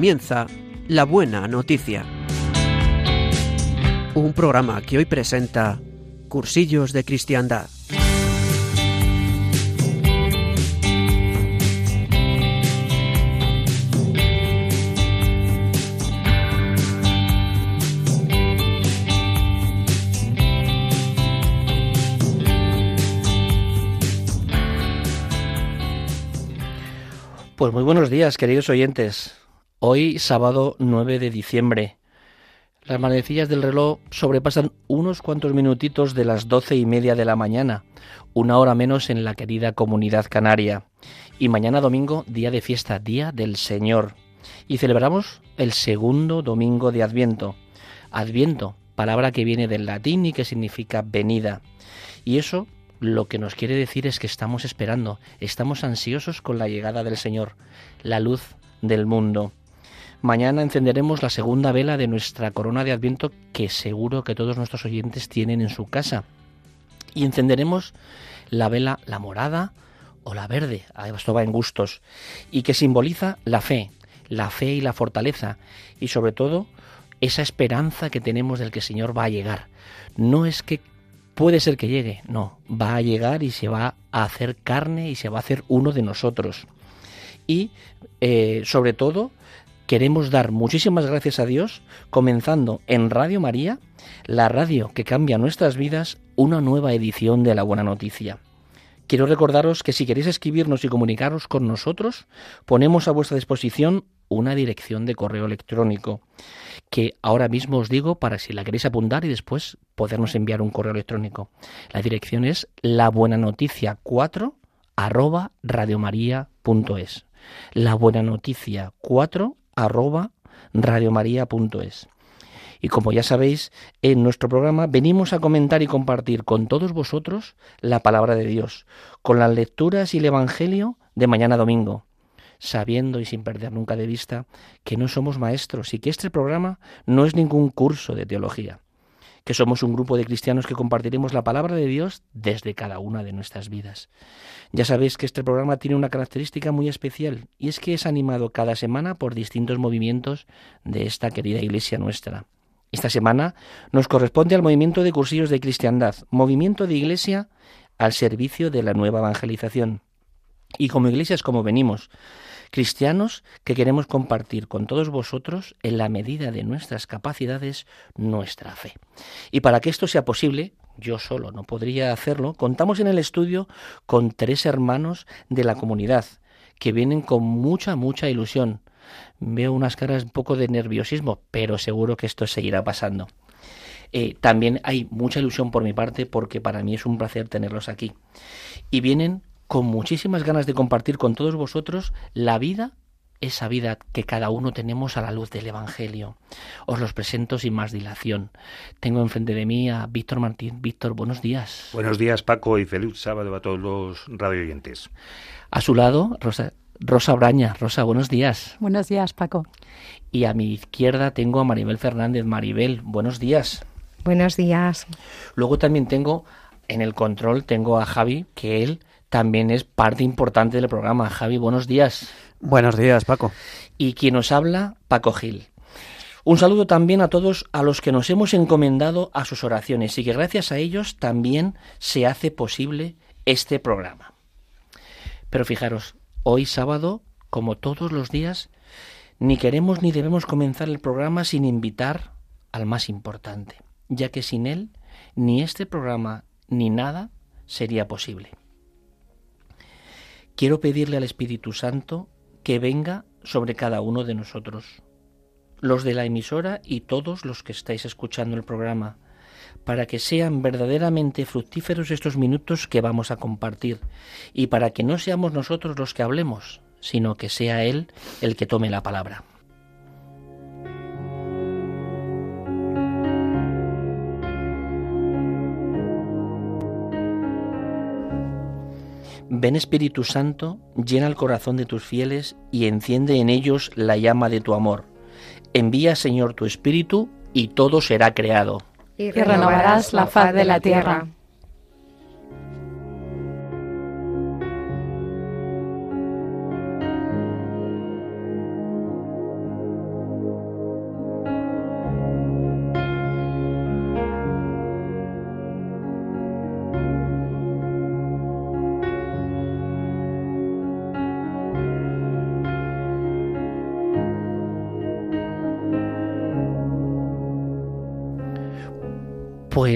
comienza La Buena Noticia. Un programa que hoy presenta Cursillos de Cristiandad. Pues muy buenos días, queridos oyentes. Hoy, sábado 9 de diciembre. Las manecillas del reloj sobrepasan unos cuantos minutitos de las doce y media de la mañana, una hora menos en la querida comunidad canaria. Y mañana domingo, día de fiesta, día del Señor. Y celebramos el segundo domingo de Adviento. Adviento, palabra que viene del latín y que significa venida. Y eso lo que nos quiere decir es que estamos esperando, estamos ansiosos con la llegada del Señor, la luz del mundo. Mañana encenderemos la segunda vela de nuestra corona de Adviento que seguro que todos nuestros oyentes tienen en su casa. Y encenderemos la vela, la morada o la verde, esto va en gustos, y que simboliza la fe, la fe y la fortaleza, y sobre todo esa esperanza que tenemos del que el Señor va a llegar. No es que puede ser que llegue, no, va a llegar y se va a hacer carne y se va a hacer uno de nosotros. Y eh, sobre todo queremos dar muchísimas gracias a Dios, comenzando en Radio María, la radio que cambia nuestras vidas, una nueva edición de La Buena Noticia. Quiero recordaros que si queréis escribirnos y comunicaros con nosotros, ponemos a vuestra disposición una dirección de correo electrónico que ahora mismo os digo para si la queréis apuntar y después podernos enviar un correo electrónico. La dirección es la buena noticia 4 arroba radiomaria.es. La buena noticia 4 radiomaria.es. Y como ya sabéis, en nuestro programa venimos a comentar y compartir con todos vosotros la palabra de Dios, con las lecturas y el Evangelio de mañana domingo sabiendo y sin perder nunca de vista que no somos maestros y que este programa no es ningún curso de teología, que somos un grupo de cristianos que compartiremos la palabra de Dios desde cada una de nuestras vidas. Ya sabéis que este programa tiene una característica muy especial y es que es animado cada semana por distintos movimientos de esta querida iglesia nuestra. Esta semana nos corresponde al movimiento de cursillos de cristiandad, movimiento de iglesia al servicio de la nueva evangelización. Y como iglesias como venimos, cristianos que queremos compartir con todos vosotros en la medida de nuestras capacidades nuestra fe. Y para que esto sea posible, yo solo no podría hacerlo, contamos en el estudio con tres hermanos de la comunidad que vienen con mucha, mucha ilusión. Veo unas caras un poco de nerviosismo, pero seguro que esto seguirá pasando. Eh, también hay mucha ilusión por mi parte porque para mí es un placer tenerlos aquí. Y vienen con muchísimas ganas de compartir con todos vosotros la vida, esa vida que cada uno tenemos a la luz del Evangelio. Os los presento sin más dilación. Tengo enfrente de mí a Víctor Martín. Víctor, buenos días. Buenos días, Paco, y feliz sábado a todos los radioyentes. A su lado, Rosa, Rosa Braña. Rosa, buenos días. Buenos días, Paco. Y a mi izquierda tengo a Maribel Fernández. Maribel, buenos días. Buenos días. Luego también tengo en el control, tengo a Javi, que él también es parte importante del programa. Javi, buenos días. Buenos días, Paco. Y quien nos habla, Paco Gil. Un saludo también a todos a los que nos hemos encomendado a sus oraciones y que gracias a ellos también se hace posible este programa. Pero fijaros, hoy sábado, como todos los días, ni queremos ni debemos comenzar el programa sin invitar al más importante, ya que sin él ni este programa ni nada sería posible quiero pedirle al Espíritu Santo que venga sobre cada uno de nosotros, los de la emisora y todos los que estáis escuchando el programa, para que sean verdaderamente fructíferos estos minutos que vamos a compartir y para que no seamos nosotros los que hablemos, sino que sea Él el que tome la palabra. Ven Espíritu Santo, llena el corazón de tus fieles y enciende en ellos la llama de tu amor. Envía, Señor, tu Espíritu y todo será creado. Y renovarás la faz de la tierra.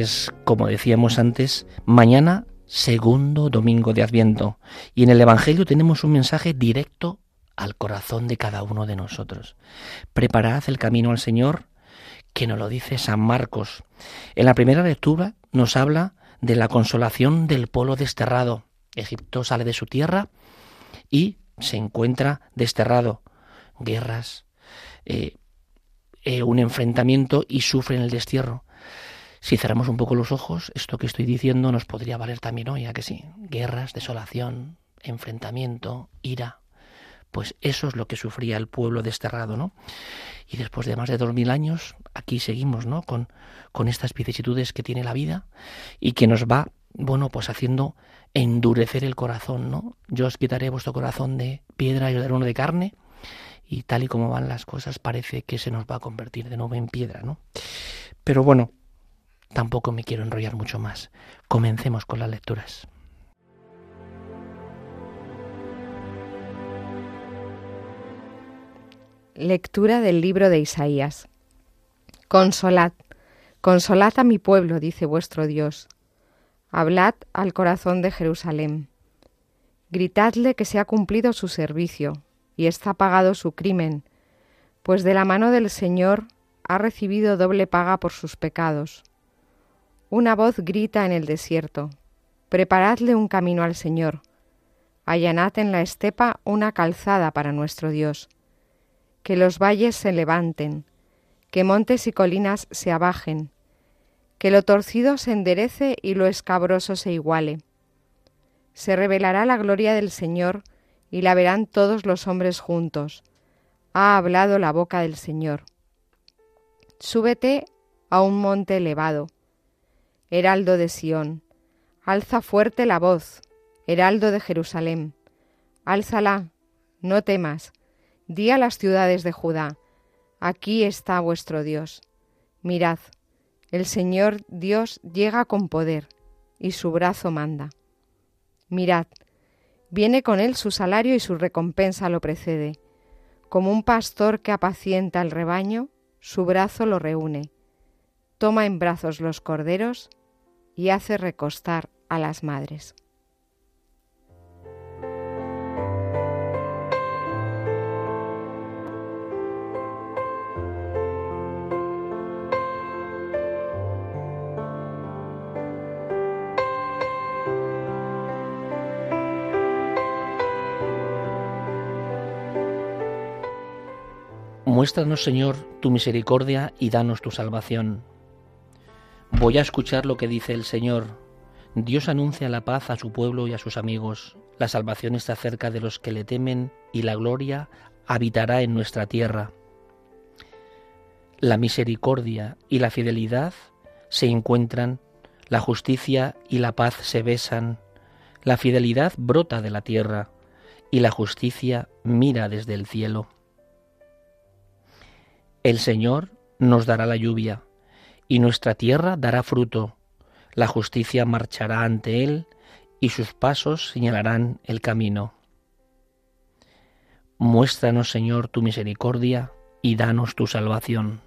Pues, como decíamos antes, mañana segundo domingo de Adviento y en el Evangelio tenemos un mensaje directo al corazón de cada uno de nosotros. Preparad el camino al Señor, que nos lo dice San Marcos. En la primera lectura nos habla de la consolación del pueblo desterrado. Egipto sale de su tierra y se encuentra desterrado. Guerras, eh, eh, un enfrentamiento y sufre en el destierro. Si cerramos un poco los ojos, esto que estoy diciendo nos podría valer también hoy, ¿a que sí? Guerras, desolación, enfrentamiento, ira. Pues eso es lo que sufría el pueblo desterrado, ¿no? Y después de más de dos mil años, aquí seguimos, ¿no? Con, con estas vicisitudes que tiene la vida y que nos va, bueno, pues haciendo endurecer el corazón, ¿no? Yo os quitaré vuestro corazón de piedra y os daré uno de carne y tal y como van las cosas parece que se nos va a convertir de nuevo en piedra, ¿no? Pero bueno, Tampoco me quiero enrollar mucho más. Comencemos con las lecturas. Lectura del libro de Isaías. Consolad, consolad a mi pueblo, dice vuestro Dios. Hablad al corazón de Jerusalén. Gritadle que se ha cumplido su servicio y está pagado su crimen, pues de la mano del Señor ha recibido doble paga por sus pecados una voz grita en el desierto, Preparadle un camino al Señor, allanad en la estepa una calzada para nuestro Dios. Que los valles se levanten, que montes y colinas se abajen, que lo torcido se enderece y lo escabroso se iguale. Se revelará la gloria del Señor y la verán todos los hombres juntos. Ha hablado la boca del Señor. Súbete a un monte elevado heraldo de Sión. Alza fuerte la voz, heraldo de Jerusalén. Álzala, no temas. Di a las ciudades de Judá, aquí está vuestro Dios. Mirad, el Señor Dios llega con poder, y su brazo manda. Mirad, viene con él su salario y su recompensa lo precede. Como un pastor que apacienta el rebaño, su brazo lo reúne. Toma en brazos los corderos y hace recostar a las madres. Muéstranos, Señor, tu misericordia y danos tu salvación Voy a escuchar lo que dice el Señor. Dios anuncia la paz a su pueblo y a sus amigos. La salvación está cerca de los que le temen y la gloria habitará en nuestra tierra. La misericordia y la fidelidad se encuentran, la justicia y la paz se besan, la fidelidad brota de la tierra y la justicia mira desde el cielo. El Señor nos dará la lluvia y nuestra tierra dará fruto. La justicia marchará ante él y sus pasos señalarán el camino. Muéstranos, Señor, tu misericordia y danos tu salvación.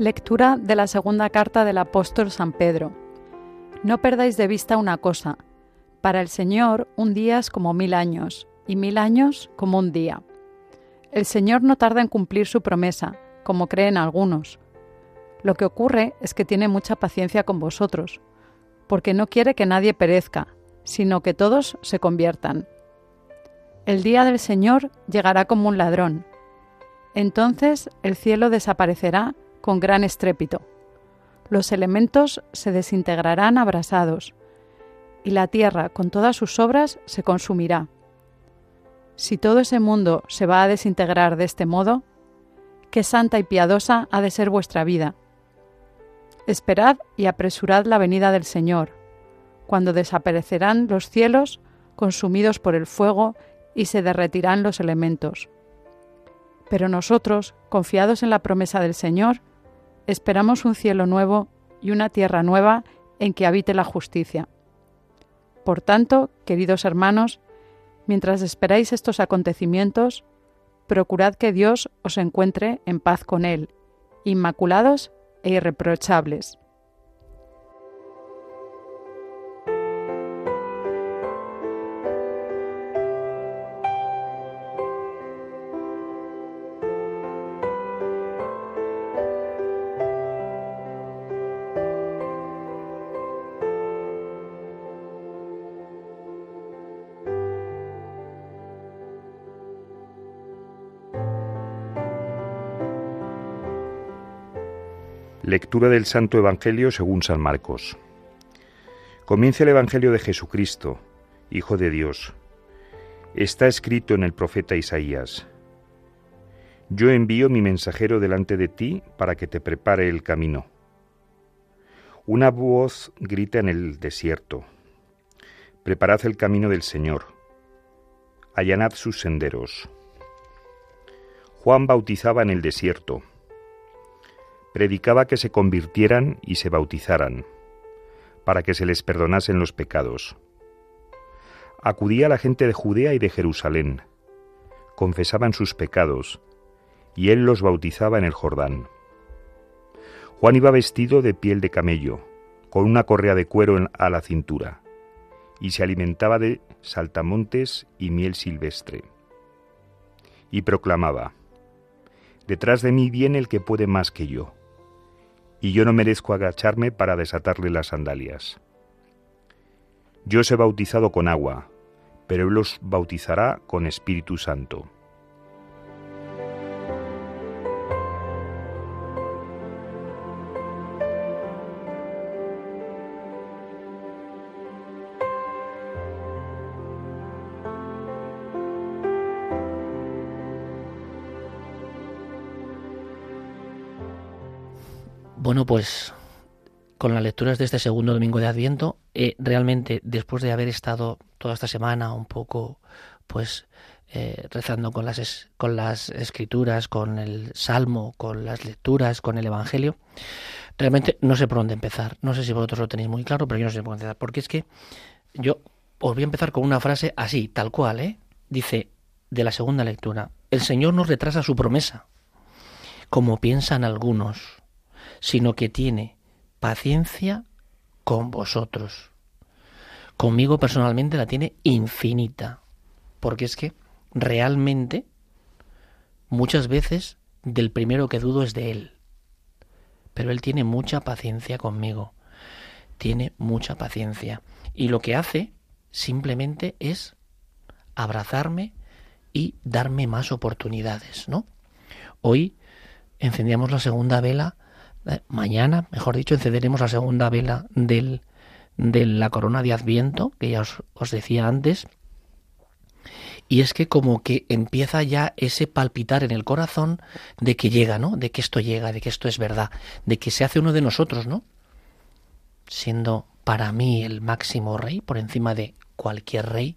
Lectura de la segunda carta del apóstol San Pedro. No perdáis de vista una cosa. Para el Señor un día es como mil años, y mil años como un día. El Señor no tarda en cumplir su promesa, como creen algunos. Lo que ocurre es que tiene mucha paciencia con vosotros, porque no quiere que nadie perezca, sino que todos se conviertan. El día del Señor llegará como un ladrón. Entonces el cielo desaparecerá con gran estrépito. Los elementos se desintegrarán abrasados, y la tierra con todas sus obras se consumirá. Si todo ese mundo se va a desintegrar de este modo, qué santa y piadosa ha de ser vuestra vida. Esperad y apresurad la venida del Señor, cuando desaparecerán los cielos consumidos por el fuego y se derretirán los elementos. Pero nosotros, confiados en la promesa del Señor, esperamos un cielo nuevo y una tierra nueva en que habite la justicia. Por tanto, queridos hermanos, mientras esperáis estos acontecimientos, procurad que Dios os encuentre en paz con Él, inmaculados e irreprochables. Lectura del Santo Evangelio según San Marcos. Comienza el Evangelio de Jesucristo, Hijo de Dios. Está escrito en el profeta Isaías. Yo envío mi mensajero delante de ti para que te prepare el camino. Una voz grita en el desierto. Preparad el camino del Señor. Allanad sus senderos. Juan bautizaba en el desierto predicaba que se convirtieran y se bautizaran, para que se les perdonasen los pecados. Acudía la gente de Judea y de Jerusalén, confesaban sus pecados, y él los bautizaba en el Jordán. Juan iba vestido de piel de camello, con una correa de cuero a la cintura, y se alimentaba de saltamontes y miel silvestre. Y proclamaba, Detrás de mí viene el que puede más que yo y yo no merezco agacharme para desatarle las sandalias. Yo os he bautizado con agua, pero Él los bautizará con Espíritu Santo. Bueno, pues con las lecturas de este segundo domingo de Adviento, eh, realmente después de haber estado toda esta semana un poco, pues eh, rezando con las, con las escrituras, con el salmo, con las lecturas, con el Evangelio, realmente no sé por dónde empezar. No sé si vosotros lo tenéis muy claro, pero yo no sé por dónde empezar. Porque es que yo os voy a empezar con una frase así, tal cual, ¿eh? Dice, de la segunda lectura, el Señor nos retrasa su promesa, como piensan algunos sino que tiene paciencia con vosotros. Conmigo personalmente la tiene infinita, porque es que realmente muchas veces del primero que dudo es de él, pero él tiene mucha paciencia conmigo, tiene mucha paciencia, y lo que hace simplemente es abrazarme y darme más oportunidades, ¿no? Hoy encendíamos la segunda vela mañana, mejor dicho, encenderemos la segunda vela del, de la corona de Adviento, que ya os, os decía antes. Y es que como que empieza ya ese palpitar en el corazón de que llega, ¿no? De que esto llega, de que esto es verdad, de que se hace uno de nosotros, ¿no? Siendo para mí el máximo rey, por encima de cualquier rey,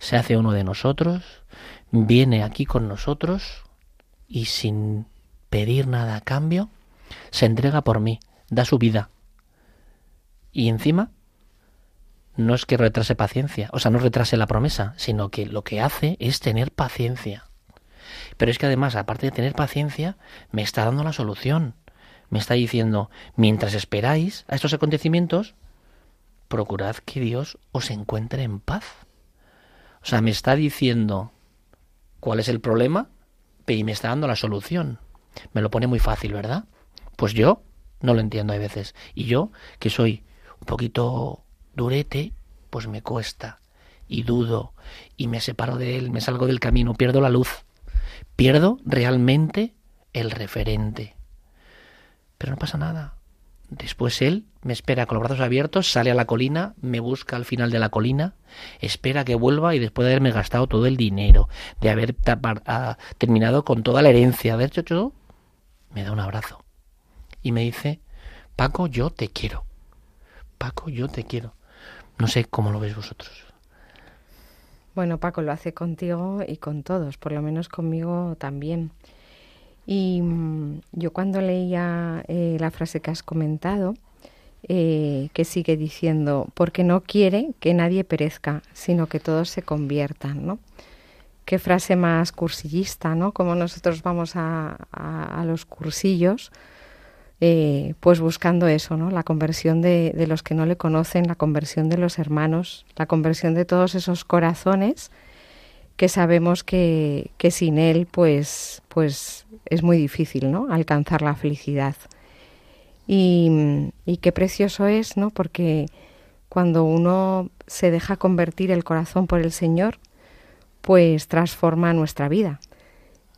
se hace uno de nosotros, viene aquí con nosotros y sin pedir nada a cambio, se entrega por mí, da su vida. Y encima, no es que retrase paciencia, o sea, no retrase la promesa, sino que lo que hace es tener paciencia. Pero es que además, aparte de tener paciencia, me está dando la solución. Me está diciendo, mientras esperáis a estos acontecimientos, procurad que Dios os encuentre en paz. O sea, me está diciendo cuál es el problema y me está dando la solución. Me lo pone muy fácil, ¿verdad? Pues yo no lo entiendo a veces. Y yo, que soy un poquito durete, pues me cuesta y dudo y me separo de él, me salgo del camino, pierdo la luz, pierdo realmente el referente. Pero no pasa nada. Después él me espera con los brazos abiertos, sale a la colina, me busca al final de la colina, espera que vuelva y después de haberme gastado todo el dinero, de haber ah, terminado con toda la herencia, haber hecho todo, me da un abrazo y me dice, Paco, yo te quiero. Paco, yo te quiero. No sé cómo lo veis vosotros. Bueno, Paco lo hace contigo y con todos, por lo menos conmigo también. Y mm, yo cuando leía eh, la frase que has comentado, eh, que sigue diciendo, porque no quiere que nadie perezca, sino que todos se conviertan, ¿no? Qué frase más cursillista, ¿no? Como nosotros vamos a, los cursillos, eh, pues buscando eso, ¿no? La conversión de, de, los que no le conocen, la conversión de los hermanos, la conversión de todos esos corazones que sabemos que, que sin él, pues, pues es muy difícil, ¿no? Alcanzar la felicidad. Y, qué precioso es, ¿no? Porque cuando uno se deja convertir el corazón por el Señor, pues transforma nuestra vida.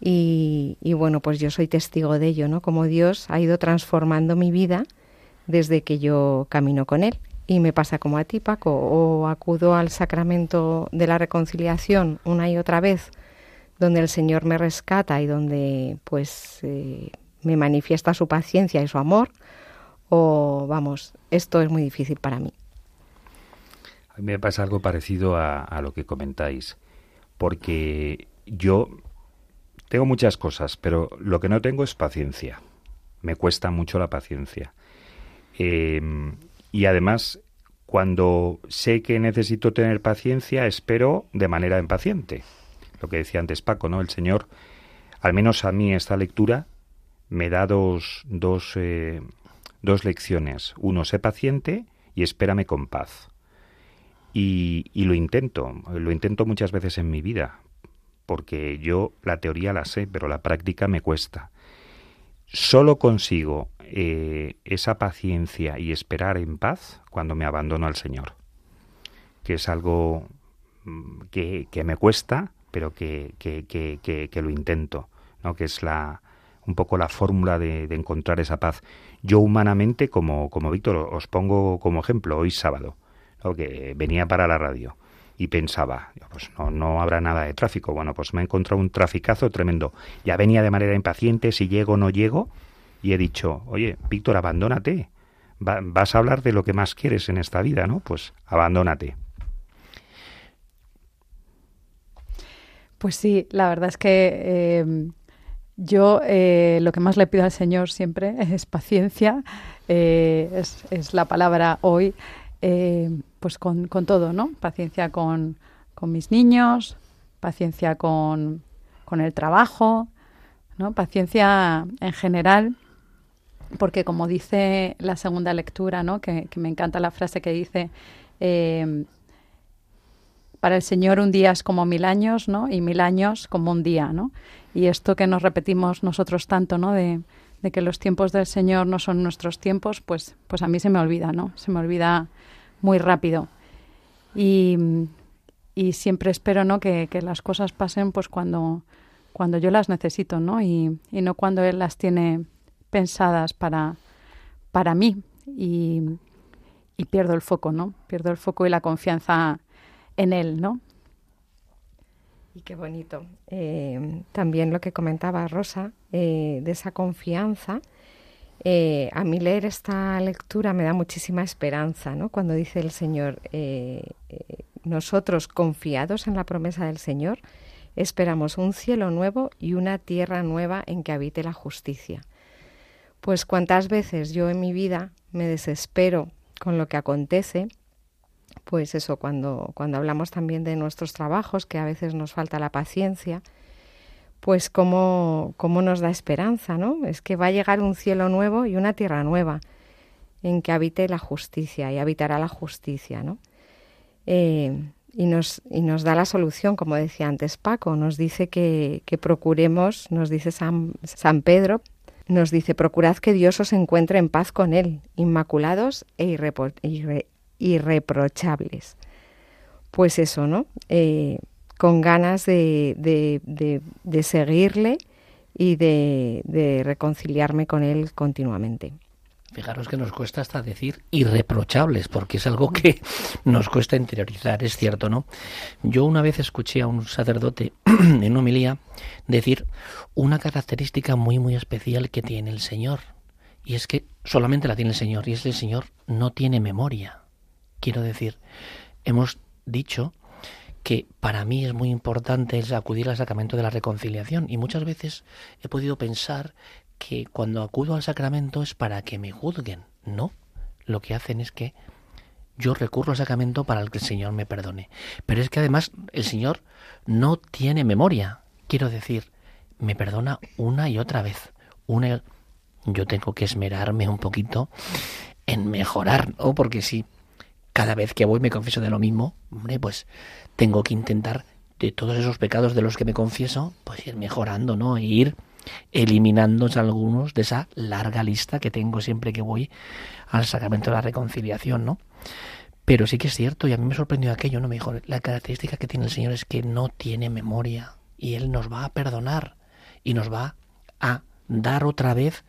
Y, y, bueno, pues yo soy testigo de ello, ¿no? Como Dios ha ido transformando mi vida desde que yo camino con Él. Y me pasa como a ti, Paco, o acudo al sacramento de la reconciliación una y otra vez, donde el Señor me rescata y donde pues eh, me manifiesta su paciencia y su amor, o vamos, esto es muy difícil para mí. A mí me pasa algo parecido a, a lo que comentáis, porque yo tengo muchas cosas, pero lo que no tengo es paciencia. Me cuesta mucho la paciencia. Eh, y además, cuando sé que necesito tener paciencia, espero de manera impaciente. Lo que decía antes Paco, ¿no? El Señor, al menos a mí esta lectura, me da dos, dos, eh, dos lecciones. Uno, sé paciente y espérame con paz. Y, y lo intento, lo intento muchas veces en mi vida, porque yo la teoría la sé, pero la práctica me cuesta. Solo consigo eh, esa paciencia y esperar en paz cuando me abandono al Señor, que es algo mm, que, me cuesta, pero que, que, lo intento, ¿no? que es la, un poco la fórmula de, encontrar esa paz. Yo humanamente, como, como Víctor, os pongo como ejemplo, hoy sábado, que venía para la radio y pensaba, pues no, no habrá nada de tráfico. Bueno, pues me he encontrado un traficazo tremendo. Ya venía de manera impaciente, si llego o no llego, y he dicho, oye, Víctor, abandónate. vas a hablar de lo que más quieres en esta vida, ¿no? Pues abandónate. Pues sí, la verdad es que em, yo eh, lo que más le pido al Señor siempre es paciencia, eh, es, es, la palabra hoy. Eh, pues con, todo, ¿no? Paciencia con, mis niños, paciencia con, el trabajo, ¿no? Paciencia en general, porque como dice la segunda lectura, ¿no? Que, me encanta la frase que dice, eh, para el Señor un día es como mil años, ¿no? Y mil años como un día, ¿no? Y esto que nos repetimos nosotros tanto, ¿no? De, de que los tiempos del Señor no son nuestros tiempos, pues, pues a mí se me olvida, ¿no? Se me olvida muy rápido. Y, y siempre espero ¿no? que, que, las cosas pasen pues cuando, cuando yo las necesito, ¿no? Y, y no cuando él las tiene pensadas para, para mí. Y, y pierdo el foco, ¿no? Pierdo el foco y la confianza en él, ¿no? Y qué bonito. Eh, también lo que comentaba Rosa, eh, de esa confianza eh, a mí leer esta lectura me da muchísima esperanza, ¿no? Cuando dice el Señor, nosotros confiados en la promesa del Señor, esperamos un cielo nuevo y una tierra nueva en que habite la justicia. Pues cuántas veces yo en mi vida me desespero con lo que acontece, pues eso, cuando, cuando hablamos también de nuestros trabajos, que a veces nos falta la paciencia, pues cómo, cómo nos da esperanza, ¿no? Es que va a llegar un cielo nuevo y una tierra nueva en que habite la justicia y habitará la justicia, ¿no? Eh, y, nos, y nos da la solución, como decía antes Paco, nos dice que, que procuremos, nos dice San, San Pedro, nos dice, procurad que Dios os encuentre en paz con Él, inmaculados e irreprochables. Pues eso, ¿no? Eh, con ganas de, de, seguirle y de, reconciliarme con él continuamente. Fijaros que nos cuesta hasta decir irreprochables, porque es algo que nos cuesta interiorizar, es cierto, ¿no? Yo una vez escuché a un sacerdote en homilía decir una característica muy, muy especial que tiene el Señor, y es que solamente la tiene el Señor, y es que el Señor no tiene memoria. Quiero decir, hemos dicho que para mí es muy importante es acudir al sacramento de la reconciliación y muchas veces he podido pensar que cuando acudo al sacramento es para que me juzguen. No, lo que hacen es que yo recurro al sacramento para que el Señor me perdone. Pero es que además el Señor no tiene memoria. Quiero decir, me perdona una y otra vez. Una yo tengo que esmerarme un poquito en mejorar, ¿no? Porque si cada vez que voy me confieso de lo mismo, hombre, pues tengo que intentar de todos esos pecados de los que me confieso, pues ir mejorando, ¿no? E ir eliminando algunos de esa larga lista que tengo siempre que voy al sacramento de la reconciliación, ¿no? Pero sí que es cierto, y a mí me sorprendió aquello, ¿no? Me dijo, la característica que tiene el Señor es que no tiene memoria, y Él nos va a perdonar, y nos va a dar otra vez,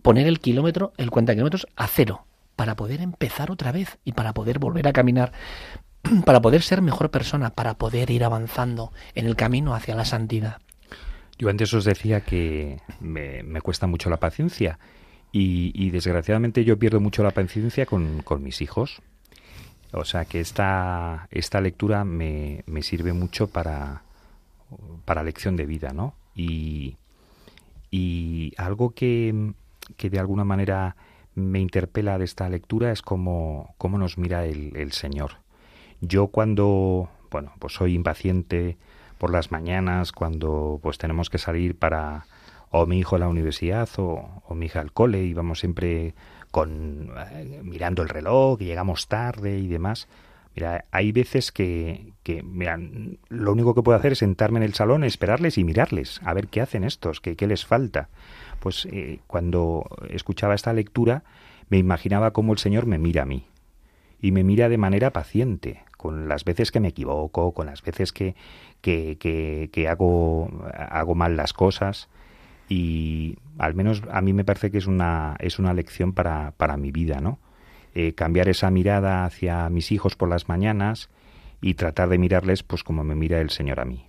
poner el kilómetro, el cuenta kilómetros a cero, para poder empezar otra vez y para poder volver a caminar, para poder ser mejor persona, para poder ir avanzando en el camino hacia la santidad. Yo antes os decía que me, cuesta mucho la paciencia y, desgraciadamente yo pierdo mucho la paciencia con, mis hijos. O sea que esta, esta lectura me, me sirve mucho para, para lección de vida, ¿no? Y, y algo que, que de alguna manera me interpela de esta lectura es cómo, cómo nos mira el, Señor. Yo cuando, bueno, pues soy impaciente por las mañanas, cuando pues tenemos que salir para o mi hijo a la universidad o, mi hija al cole y vamos siempre con eh, mirando el reloj, y llegamos tarde y demás. Mira, hay veces que, que mira, lo único que puedo hacer es sentarme en el salón, esperarles y mirarles, a ver qué hacen estos, qué, qué les falta. Pues eh, cuando escuchaba esta lectura, me imaginaba cómo el Señor me mira a mí. Y me mira de manera paciente, con las veces que me equivoco, con las veces que, que, que, hago, hago mal las cosas. Y al menos a mí me parece que es una, es una lección para, para mi vida, ¿no? Eh, cambiar esa mirada hacia mis hijos por las mañanas y tratar de mirarles pues como me mira el Señor a mí.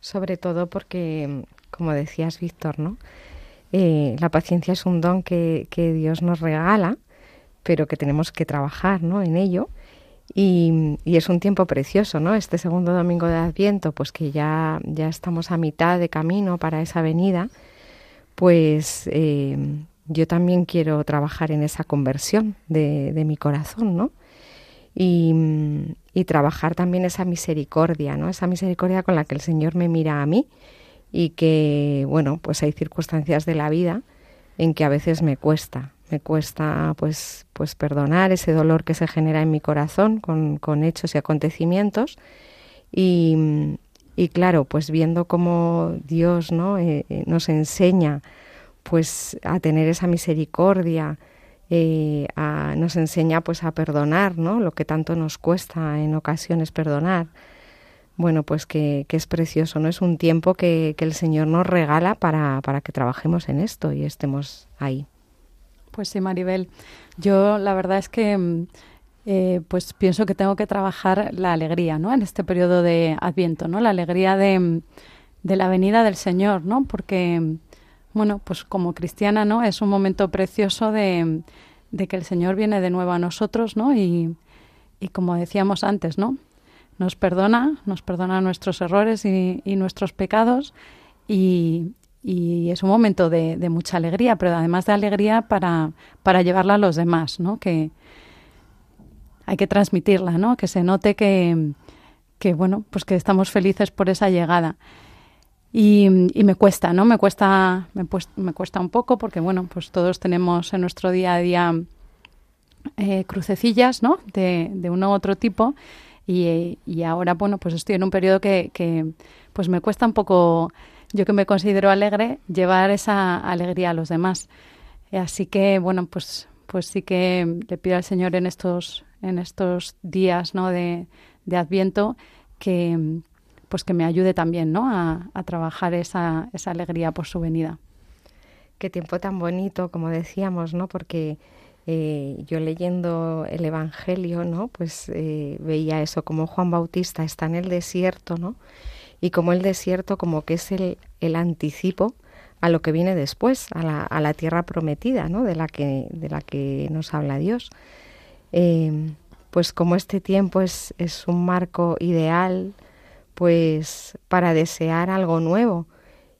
Sobre todo porque, como decías, Víctor, ¿no? Eh, la paciencia es un don que, que, Dios nos regala, pero que tenemos que trabajar ¿no? en ello. Y, y, es un tiempo precioso, ¿no? Este segundo domingo de Adviento, pues que ya, ya estamos a mitad de camino para esa venida, pues eh, yo también quiero trabajar en esa conversión de, mi corazón, ¿no? Y, y, trabajar también esa misericordia, ¿no? Esa misericordia con la que el Señor me mira a mí y que, bueno, pues hay circunstancias de la vida en que a veces me cuesta, me cuesta pues, pues perdonar ese dolor que se genera en mi corazón con, con hechos y acontecimientos y, y, claro, pues viendo cómo Dios ¿no? Eh, eh, nos enseña pues a tener esa misericordia, eh, nos enseña pues a perdonar, ¿no? Lo que tanto nos cuesta en ocasiones perdonar. Bueno, pues que, es precioso, ¿no? Es un tiempo que, el Señor nos regala para, para que trabajemos en esto y estemos ahí. Pues sí, Maribel. Yo la verdad es que mm, eh, pues pienso que tengo que trabajar la alegría, ¿no? En este periodo de Adviento, ¿no? La alegría de, mm, de la venida del Señor, ¿no? Porque mm, bueno, pues como cristiana, ¿no? Es un momento precioso de, que el Señor viene de nuevo a nosotros, ¿no? Y, como decíamos antes, ¿no? Nos perdona, nos perdona nuestros errores y, nuestros pecados y, es un momento de, mucha alegría, pero además de alegría para, para llevarla a los demás, ¿no? Que hay que transmitirla, ¿no? Que se note que, que bueno, pues que estamos felices por esa llegada. Y, me cuesta, ¿no? Me cuesta, me, me, cuesta un poco porque, bueno, pues todos tenemos en nuestro día a día eh, crucecillas, ¿no? De, de uno u otro tipo. Y, ahora, bueno, pues estoy en un periodo que, pues me cuesta un poco, yo que me considero alegre, llevar esa alegría a los demás. Así que, bueno, pues, pues sí que le pido al Señor en estos, en estos días, ¿no? De, de Adviento que, pues que me ayude también ¿no? a, trabajar esa, esa alegría por su venida. Qué tiempo tan bonito, como decíamos, ¿no? Porque eh, yo leyendo el Evangelio, ¿no? Pues eh, veía eso, como Juan Bautista está en el desierto, ¿no? Y como el desierto como que es el, el anticipo a lo que viene después, a la, a la, tierra prometida, ¿no? De la que, de la que nos habla Dios. Eh, pues como este tiempo es, es un marco ideal, pues para desear algo nuevo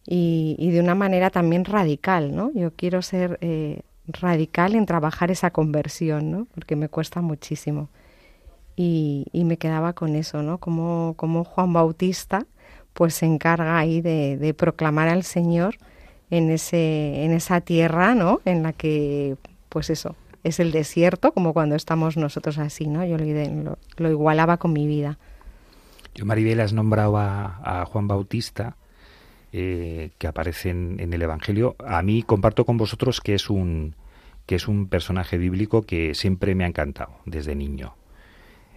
y, de una manera también radical, ¿no? Yo quiero ser eh, radical en trabajar esa conversión, ¿no? Porque me cuesta muchísimo. Y, me quedaba con eso, ¿no? Como, Juan Bautista, pues se encarga ahí de, de, proclamar al Señor en, ese, en esa tierra, ¿no? En la que, pues eso, es el desierto, como cuando estamos nosotros así, ¿no? Yo lo, lo, igualaba con mi vida. Yo, Maribel, has nombrado a, Juan Bautista, eh, que aparece en, el Evangelio. A mí comparto con vosotros que es un que es un personaje bíblico que siempre me ha encantado desde niño.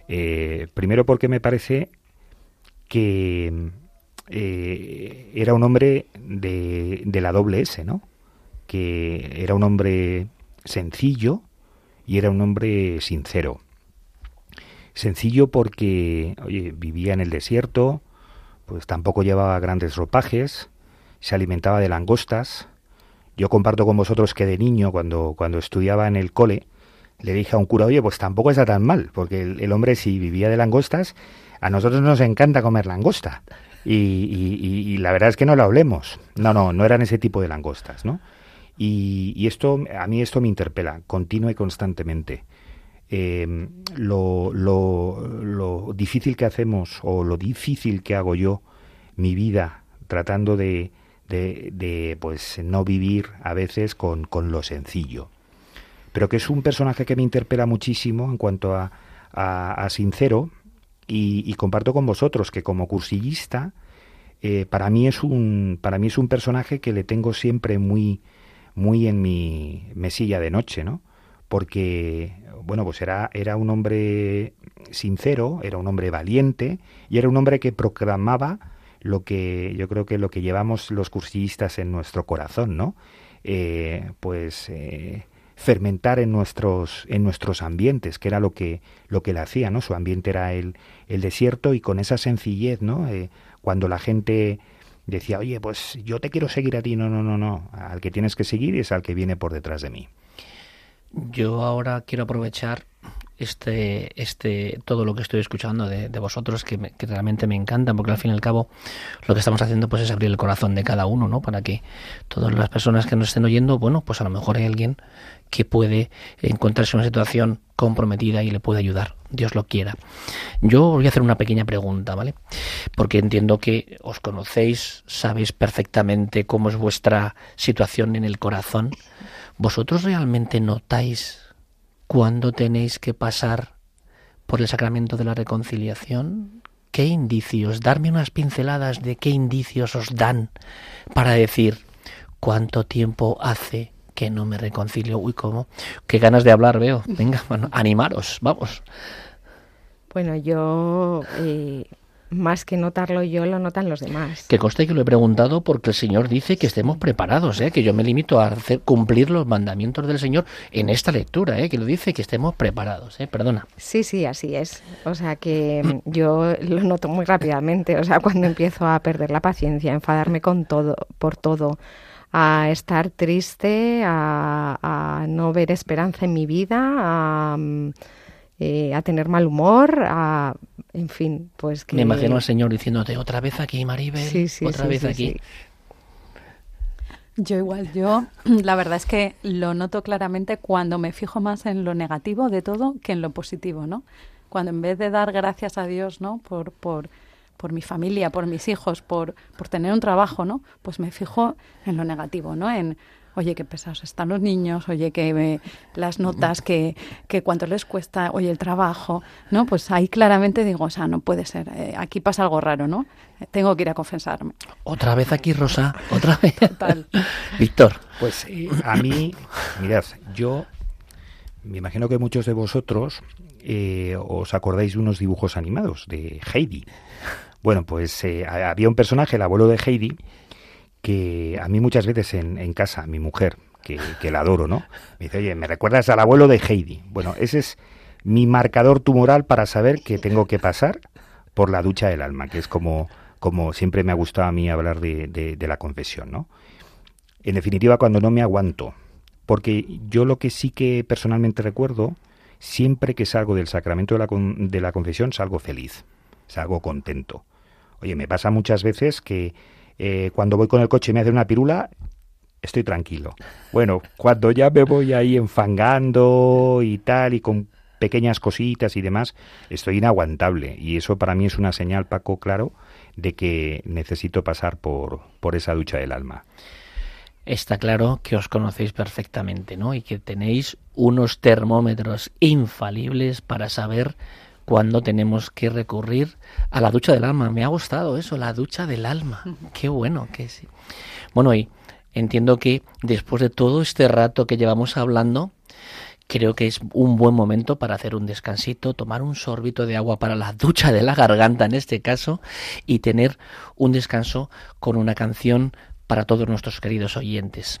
Eh, primero porque me parece que eh, era un hombre de, la doble S, ¿no? Que era un hombre sencillo, y era un hombre sincero. Sencillo porque, vivía en el desierto, pues tampoco llevaba grandes ropajes, se alimentaba de langostas. Yo comparto con vosotros que de niño, cuando, cuando estudiaba en el cole, le dije a un cura, oye, pues tampoco está tan mal, porque el, hombre si vivía de langostas, a nosotros nos encanta comer langosta. Y, y, la verdad es que no lo hablemos. No, no, no eran ese tipo de langostas, ¿no? Y, esto, a mí esto me interpela, continua y constantemente. Em, lo, lo, difícil que hacemos o lo difícil que hago yo mi vida tratando de, de, pues no vivir a veces con, con, lo sencillo. Pero que es un personaje que me interpela muchísimo en cuanto a, a, sincero y, comparto con vosotros que como cursillista eh, para mí es un para mí es un personaje que le tengo siempre muy muy en mi mesilla de noche, ¿no? Porque, bueno, pues era, era un hombre sincero, era un hombre valiente y era un hombre que proclamaba lo que yo creo que lo que llevamos los cursillistas en nuestro corazón, ¿no? Eh, pues eh, fermentar en nuestros en nuestros ambientes, que era lo que lo que le hacía, ¿no? Su ambiente era el, el desierto y con esa sencillez, ¿no? Eh, cuando la gente decía, oye, pues yo te quiero seguir a ti. No, no, no, no. Al que tienes que seguir es al que viene por detrás de mí. Yo ahora quiero aprovechar este, este, todo lo que estoy escuchando de, vosotros que, realmente me encantan, porque al fin y al cabo lo que estamos haciendo pues es abrir el corazón de cada uno, ¿no? Para que todas las personas que nos estén oyendo, bueno, pues a lo mejor hay alguien que puede encontrarse en una situación comprometida y le puede ayudar, Dios lo quiera. Yo voy a hacer una pequeña pregunta, ¿vale? Porque entiendo que os conocéis, sabéis perfectamente cómo es vuestra situación en el corazón. ¿Vosotros realmente notáis cuándo tenéis que pasar por el sacramento de la reconciliación? ¿Qué indicios? Darme unas pinceladas de qué indicios os dan para decir cuánto tiempo hace que no me reconcilio. Uy, ¿cómo? Qué ganas de hablar veo. Venga, bueno, animaros, vamos. Bueno, yo, eh, más que notarlo yo, lo notan los demás. Que conste que lo he preguntado porque el Señor dice que estemos preparados, ¿eh? que yo me limito a hacer cumplir los mandamientos del Señor en esta lectura, ¿eh? que lo dice que estemos preparados, ¿eh? perdona. Sí, sí, así es. O sea que yo lo noto muy rápidamente, o sea, cuando empiezo a perder la paciencia, a enfadarme con todo, por todo a estar triste, a, no ver esperanza en mi vida, a, eh, a, tener mal humor, a, en fin, pues que... Me imagino al Señor diciéndote, otra vez aquí, Maribel, sí, sí, otra vez aquí. Yo igual, yo la verdad es que lo noto claramente cuando me fijo más en lo negativo de todo que en lo positivo, ¿no? Cuando en vez de dar gracias a Dios, ¿no? Por, por por mi familia, por mis hijos, por, por tener un trabajo, ¿no? Pues me fijo en lo negativo, ¿no? En, oye, qué pesados están los niños, oye, que las notas, que, que cuánto les cuesta, oye, el trabajo, ¿no? Pues ahí claramente digo, o sea, no puede ser, eh, aquí pasa algo raro, ¿no? Tengo que ir a confesarme. Otra vez aquí, Rosa, otra vez. Total. Víctor. Pues eh, a mí, mirad, yo me imagino que muchos de vosotros eh, os acordáis de unos dibujos animados de Heidi. Bueno, pues eh, había un personaje, el abuelo de Heidi, que a mí muchas veces en, casa, mi mujer, que, la adoro, ¿no? Me dice, oye, ¿me recuerdas al abuelo de Heidi? Bueno, ese es mi marcador tumoral para saber que tengo que pasar por la ducha del alma, que es como, como siempre me ha gustado a mí hablar de, de la confesión, ¿no? En definitiva, cuando no me aguanto, porque yo lo que sí que personalmente recuerdo, siempre que salgo del sacramento de la, de la confesión, salgo feliz, salgo contento. Oye, me pasa muchas veces que eh, cuando voy con el coche y me hace una pirula, estoy tranquilo. Bueno, cuando ya me voy ahí enfangando y tal, y con pequeñas cositas y demás, estoy inaguantable. Y eso para mí es una señal, Paco, claro, de que necesito pasar por, por esa ducha del alma. Está claro que os conocéis perfectamente, ¿no? Y que tenéis unos termómetros infalibles para saber cuándo tenemos que recurrir a la ducha del alma. Me ha gustado eso, la ducha del alma. Qué bueno que sí. Bueno, y entiendo que después de todo este rato que llevamos hablando, creo que es un buen momento para hacer un descansito, tomar un sorbito de agua para la ducha de la garganta en este caso y tener un descanso con una canción para todos nuestros queridos oyentes.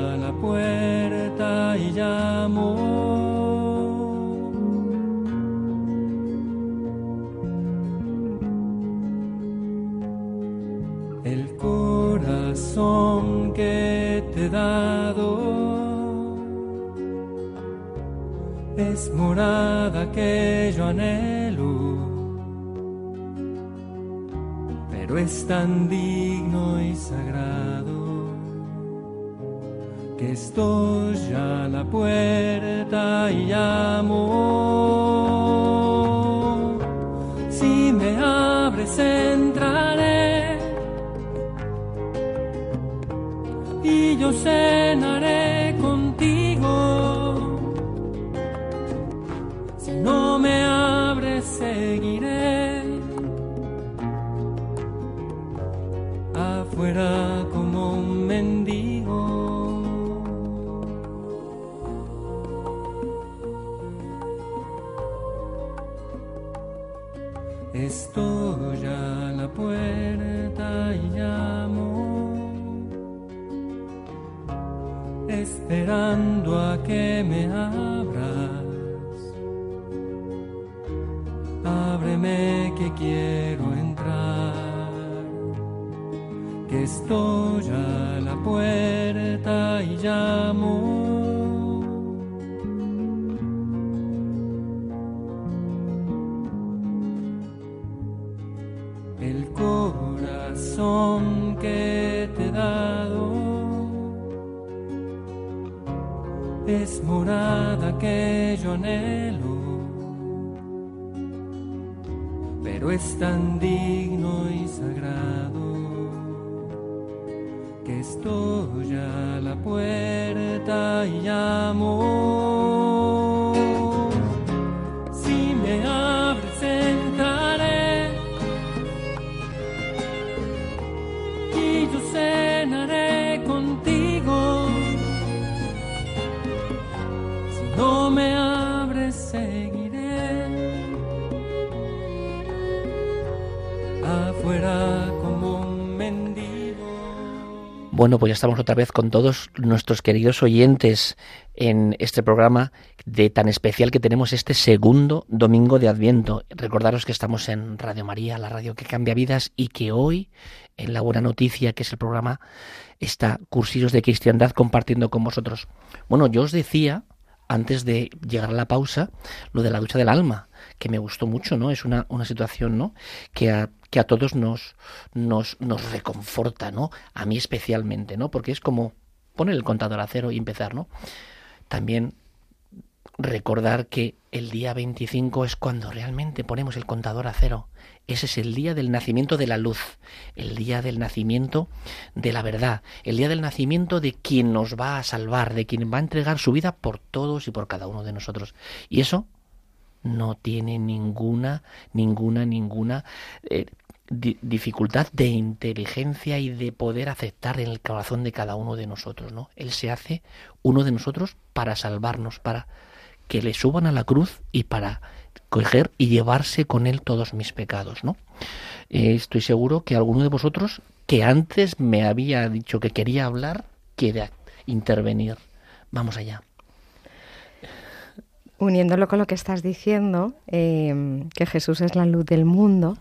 que yo anhelo, pero es tan digno y sagrado que estoy a la puerta y llamo. Corazón que te he dado es morada que yo anhelo, pero es tan digno y sagrado que estoy a la puerta y llamo. Bueno, pues ya estamos otra vez con todos nuestros queridos oyentes en este programa de tan especial que tenemos este segundo domingo de Adviento. Recordaros que estamos en Radio María, la radio que cambia vidas, y que hoy, en La Buena Noticia, que es el programa, está Cursillos de Cristiandad compartiendo con vosotros. Bueno, yo os decía antes de llegar a la pausa, lo de la ducha del alma, que me gustó mucho, ¿no? Es una, una situación, ¿no? Que a, que a todos nos, nos, nos reconforta, ¿no? A mí especialmente, ¿no? Porque es como poner el contador a cero y empezar, ¿no? También recordar que el día 25 es cuando realmente ponemos el contador a cero. Ese es el día del nacimiento de la luz, el día del nacimiento de la verdad, el día del nacimiento de quien nos va a salvar, de quien va a entregar su vida por todos y por cada uno de nosotros. Y eso no tiene ninguna, ninguna, ninguna eh, dificultad de inteligencia y de poder aceptar en el corazón de cada uno de nosotros, ¿no? Él se hace uno de nosotros para salvarnos, para que le suban a la cruz y para coger y llevarse con él todos mis pecados, ¿no? Eh, estoy seguro que alguno de vosotros que antes me había dicho que quería hablar quiere intervenir. Vamos allá. Uniéndolo con lo que estás diciendo, eh, que Jesús es la luz del mundo,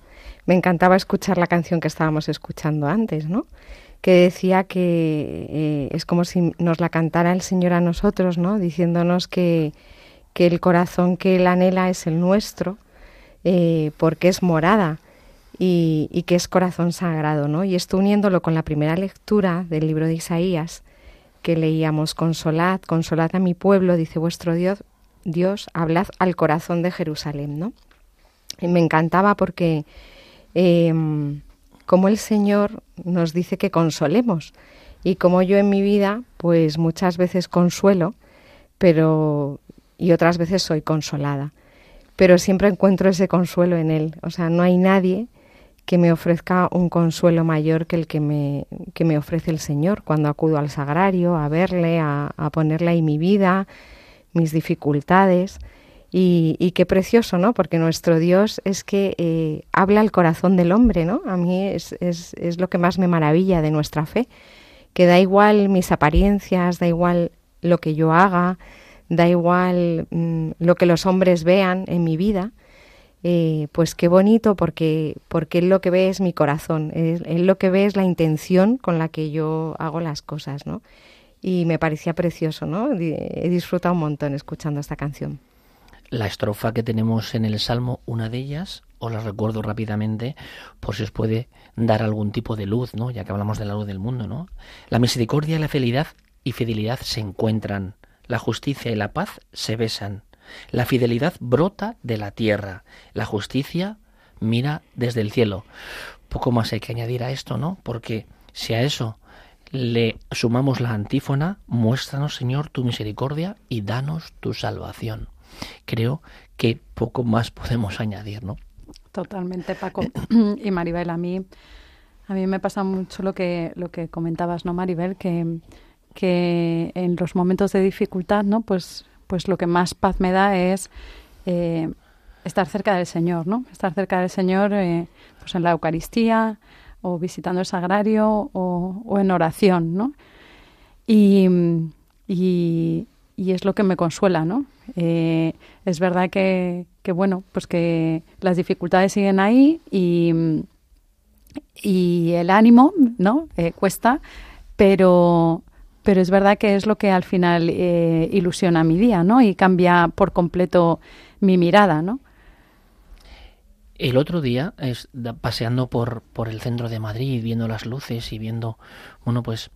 me encantaba escuchar la canción que estábamos escuchando antes, ¿no? Que decía que eh, es como si nos la cantara el Señor a nosotros, ¿no? Diciéndonos que, que el corazón que Él anhela es el nuestro, eh, porque es morada y, y, que es corazón sagrado, ¿no? Y esto uniéndolo con la primera lectura del libro de Isaías, que leíamos, consolad, consolad a mi pueblo, dice vuestro Dios, Dios, hablad al corazón de Jerusalén, ¿no? Y me encantaba porque eh, como el Señor nos dice que consolemos y como yo en mi vida, pues muchas veces consuelo, pero y otras veces soy consolada, pero siempre encuentro ese consuelo en Él. O sea, no hay nadie que me ofrezca un consuelo mayor que el que me, que me ofrece el Señor cuando acudo al sagrario, a verle, a, a ponerle ahí mi vida, mis dificultades. Y, y, qué precioso, ¿no? Porque nuestro Dios es que eh, habla al corazón del hombre, ¿no? A mí es, es, es, lo que más me maravilla de nuestra fe, que da igual mis apariencias, da igual lo que yo haga, da igual mmm, lo que los hombres vean en mi vida, eh, pues qué bonito porque, porque él lo que ve es mi corazón, él, él, lo que ve es la intención con la que yo hago las cosas, ¿no? Y me parecía precioso, ¿no? He disfrutado un montón escuchando esta canción la estrofa que tenemos en el Salmo, una de ellas, os la recuerdo rápidamente por si os puede dar algún tipo de luz, ¿no? Ya que hablamos de la luz del mundo, ¿no? La misericordia y la fidelidad y fidelidad se encuentran, la justicia y la paz se besan, la fidelidad brota de la tierra, la justicia mira desde el cielo. Poco más hay que añadir a esto, ¿no? Porque si a eso le sumamos la antífona, muéstranos, Señor, tu misericordia y danos tu salvación creo que poco más podemos añadir, ¿no? Totalmente, Paco. y Maribel, a mí, a mí me pasa mucho lo que, lo que comentabas, ¿no, Maribel? Que, que en los momentos de dificultad, ¿no? Pues, pues lo que más paz me da es eh, estar cerca del Señor, ¿no? Estar cerca del Señor eh, pues en la Eucaristía o visitando el sagrario o, en oración, ¿no? Y, y, y es lo que me consuela, ¿no? Eh, es verdad que, que, bueno, pues que las dificultades siguen ahí y, y el ánimo, ¿no? Eh, cuesta, pero, pero es verdad que es lo que al final eh, ilusiona mi día, ¿no? Y cambia por completo mi mirada, ¿no? El otro día, es, paseando por, por el centro de Madrid, viendo las luces y viendo, bueno, pues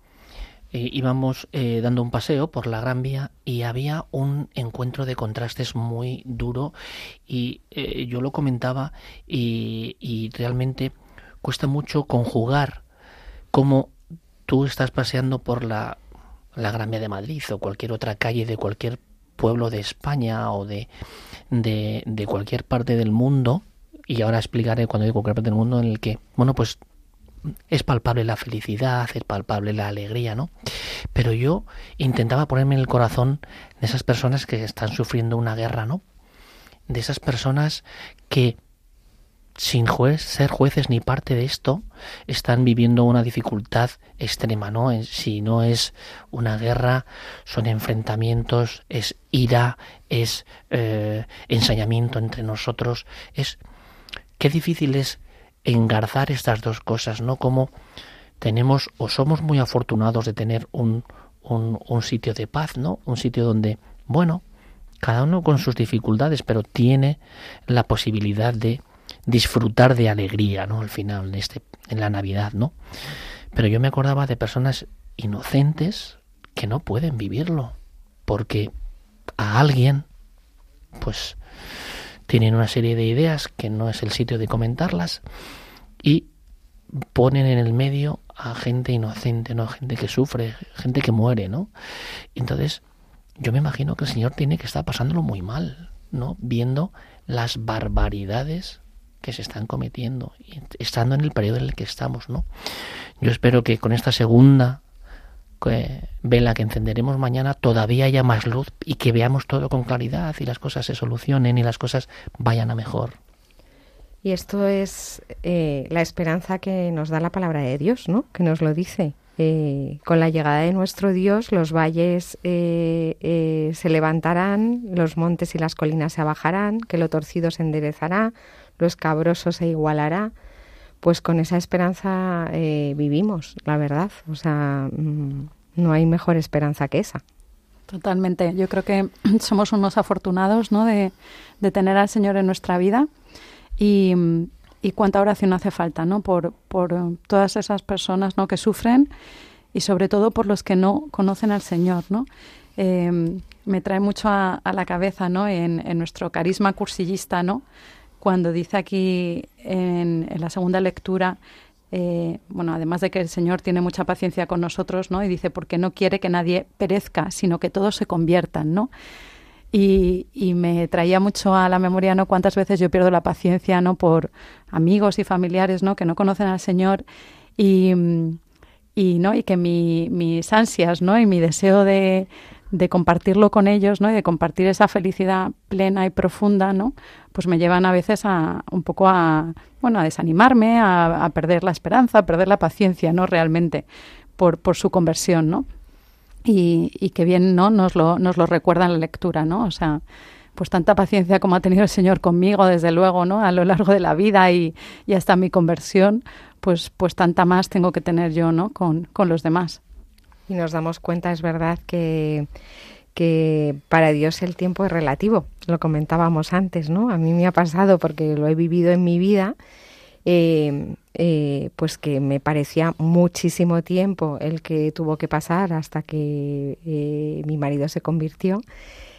eh, íbamos eh, dando un paseo por la Gran Vía y había un encuentro de contrastes muy duro y eh, yo lo comentaba y, y, realmente cuesta mucho conjugar cómo tú estás paseando por la, la Gran Vía de Madrid o cualquier otra calle de cualquier pueblo de España o de, de, de cualquier parte del mundo y ahora explicaré cuando digo parte del mundo en el que, bueno, pues es palpable la felicidad, es palpable la alegría, ¿no? Pero yo intentaba ponerme en el corazón de esas personas que están sufriendo una guerra, ¿no? De esas personas que sin juez, ser jueces ni parte de esto, están viviendo una dificultad extrema, ¿no? Si no es una guerra, son enfrentamientos, es ira, es eh, ensañamiento entre nosotros, es qué difícil es engarzar estas dos cosas, ¿no? Como tenemos o somos muy afortunados de tener un, un, un sitio de paz, ¿no? Un sitio donde, bueno, cada uno con sus dificultades, pero tiene la posibilidad de disfrutar de alegría, ¿no? Al final, en, este, en la Navidad, ¿no? Pero yo me acordaba de personas inocentes que no pueden vivirlo, porque a alguien, pues, tienen una serie de ideas que no es el sitio de comentarlas y ponen en el medio a gente inocente, ¿no? Gente que sufre, gente que muere, ¿no? Entonces, yo me imagino que el Señor tiene que estar pasándolo muy mal, ¿no? Viendo las barbaridades que se están cometiendo, estando en el periodo en el que estamos, ¿no? Yo espero que con esta segunda vela que encenderemos mañana todavía haya más luz y que veamos todo con claridad y las cosas se solucionen y las cosas vayan a mejor. Y esto es eh, la esperanza que nos da la palabra de Dios, ¿no? Que nos lo dice. Eh, con la llegada de nuestro Dios, los valles eh, se levantarán, los montes y las colinas se abajarán, que lo torcido se enderezará, lo escabroso se igualará. Pues con esa esperanza vivimos, la verdad. O sea, mm, no hay mejor esperanza que esa. Totalmente. Yo creo que somos unos afortunados ¿no? de, tener al Señor en nuestra vida y, y cuánta oración hace falta, ¿no? Por, por todas esas personas, ¿no? Que sufren y sobre todo por los que no conocen al Señor, ¿no? Em, me trae mucho a, la cabeza, ¿no? En, nuestro carisma cursillista, ¿no? Cuando dice aquí en, la segunda lectura, eh, bueno, además de que el Señor tiene mucha paciencia con nosotros, ¿no? Y dice, porque no quiere que nadie perezca, sino que todos se conviertan, ¿no? Y, me traía mucho a la memoria no cuántas veces yo pierdo la paciencia no por amigos y familiares no que no conocen al Señor y, y no y que mi, mis ansias no y mi deseo de, de compartirlo con ellos no y de compartir esa felicidad plena y profunda no pues me llevan a veces a un poco a bueno a desanimarme a, a perder la esperanza a perder la paciencia no realmente por, por su conversión no y, y que bien no nos lo, nos lo recuerda en la lectura, ¿no? O sea, pues tanta paciencia como ha tenido el Señor conmigo, desde luego, ¿no? A lo largo de la vida y, hasta mi conversión, pues, pues tanta más tengo que tener yo, ¿no? Con, con los demás. Y nos damos cuenta, es verdad, que, que para Dios el tiempo es relativo. Lo comentábamos antes, ¿no? A mí me ha pasado porque lo he vivido en mi vida eh, eh, pues que me parecía muchísimo tiempo el que tuvo que pasar hasta que eh, mi marido se convirtió.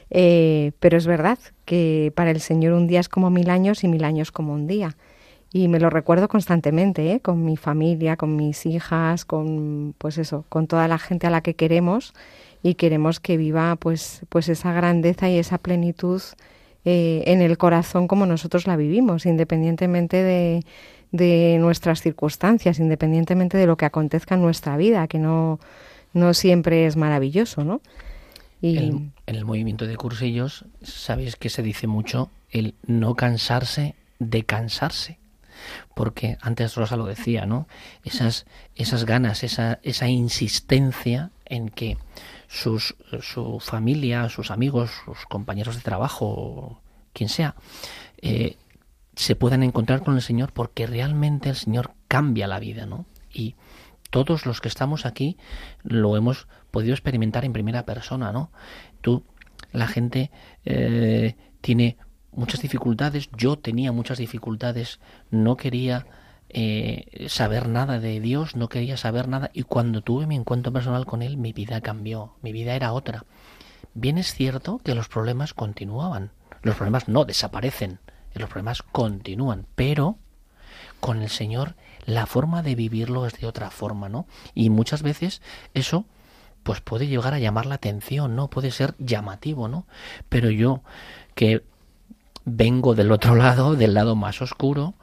pero es verdad que para el Señor un día es como mil años y mil años como un día. Y me lo recuerdo constantemente, con mi familia, con mis hijas, con pues eso, con toda la gente a la que queremos y queremos que viva pues, pues esa grandeza y esa plenitud en el corazón como nosotros la vivimos, independientemente de, de nuestras circunstancias, independientemente de lo que acontezca en nuestra vida, que no, no siempre es maravilloso, ¿no? Y... En, el movimiento de cursillos, sabéis que se dice mucho el no cansarse de cansarse. Porque antes Rosa lo decía, ¿no? Esas, esas ganas, esa, esa insistencia en que sus, su familia, sus amigos, sus compañeros de trabajo, quien sea, eh, se puedan encontrar con el Señor porque realmente el Señor cambia la vida, ¿no? Y todos los que estamos aquí lo hemos podido experimentar en primera persona, ¿no? Tú, la gente eh, tiene muchas dificultades, yo tenía muchas dificultades, no quería eh, saber nada de Dios, no quería saber nada, y cuando tuve mi encuentro personal con Él, mi vida cambió, mi vida era otra. Bien es cierto que los problemas continuaban, los problemas no desaparecen, los problemas continúan, pero con el Señor la forma de vivirlo es de otra forma, ¿no? Y muchas veces eso pues puede llegar a llamar la atención, ¿no? Puede ser llamativo, ¿no? Pero yo que vengo del otro lado, del lado más oscuro,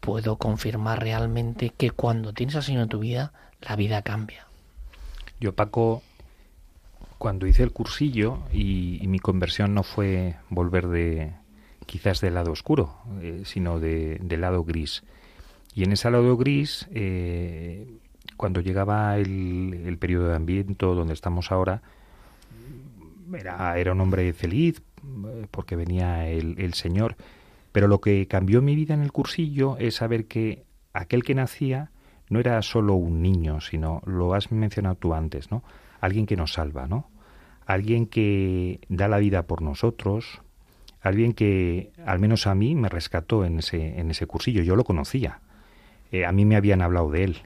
puedo confirmar realmente que cuando tienes al en tu vida, la vida cambia. Yo, Paco, cuando hice el cursillo y mi conversión no fue volver de, quizás del lado oscuro, eh, sino de, del lado gris. Y en ese lado gris, eh, cuando llegaba el, el, periodo de ambiente donde estamos ahora, era, un hombre feliz porque venía el, Señor. Pero lo que cambió mi vida en el cursillo es saber que aquel que nacía no era solo un niño, sino, lo has mencionado tú antes, ¿no? Alguien que nos salva, ¿no? Alguien que da la vida por nosotros, alguien que al menos a mí me rescató en ese, en ese cursillo. Yo lo conocía. Eh, a mí me habían hablado de él,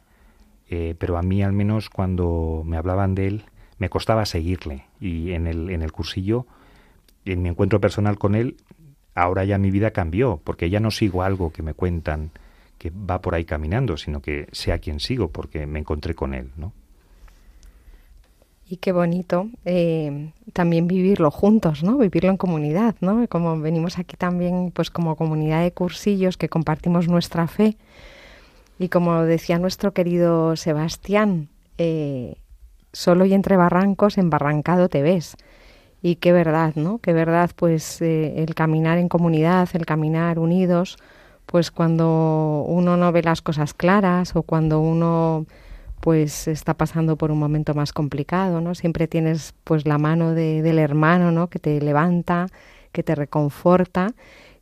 eh, pero a mí al menos cuando me hablaban de él me costaba seguirle. Y en el, en el cursillo, en mi encuentro personal con él, ahora ya mi vida cambió, porque ya no sigo algo que me cuentan que va por ahí caminando, sino que sé a quién sigo porque me encontré con él, ¿no? Y qué bonito eh, también vivirlo juntos, ¿no? Vivirlo en comunidad, ¿no? Como venimos aquí también, pues como comunidad de cursillos que compartimos nuestra fe. Y como decía nuestro querido Sebastián, eh, solo y entre barrancos, embarrancado te ves. Y qué verdad, ¿no? Qué verdad, pues eh, el caminar en comunidad, el caminar unidos, pues cuando uno no ve las cosas claras o cuando uno pues está pasando por un momento más complicado, ¿no? Siempre tienes pues la mano del hermano, ¿no? Que te levanta, que te reconforta,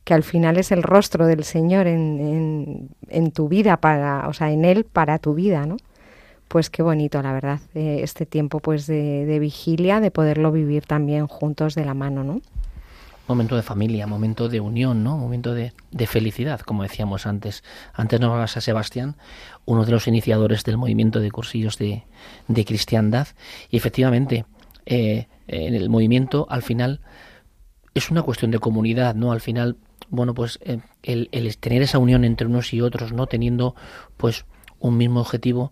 que al final es el rostro del Señor en, en, tu vida para, o sea, en él para tu vida, ¿no? Pues qué bonito, la verdad, eh, este tiempo pues de, de vigilia, de poderlo vivir también juntos de la mano, ¿no? momento de familia, momento de unión, ¿no? Momento de, de felicidad, como decíamos antes. Antes nos hablabas a Sebastián, uno de los iniciadores del movimiento de cursillos de, de cristiandad, y efectivamente, eh, en el movimiento, al final, es una cuestión de comunidad, ¿no? Al final, bueno, pues eh, el, el tener esa unión entre unos y otros, ¿no? Teniendo, pues, un mismo objetivo,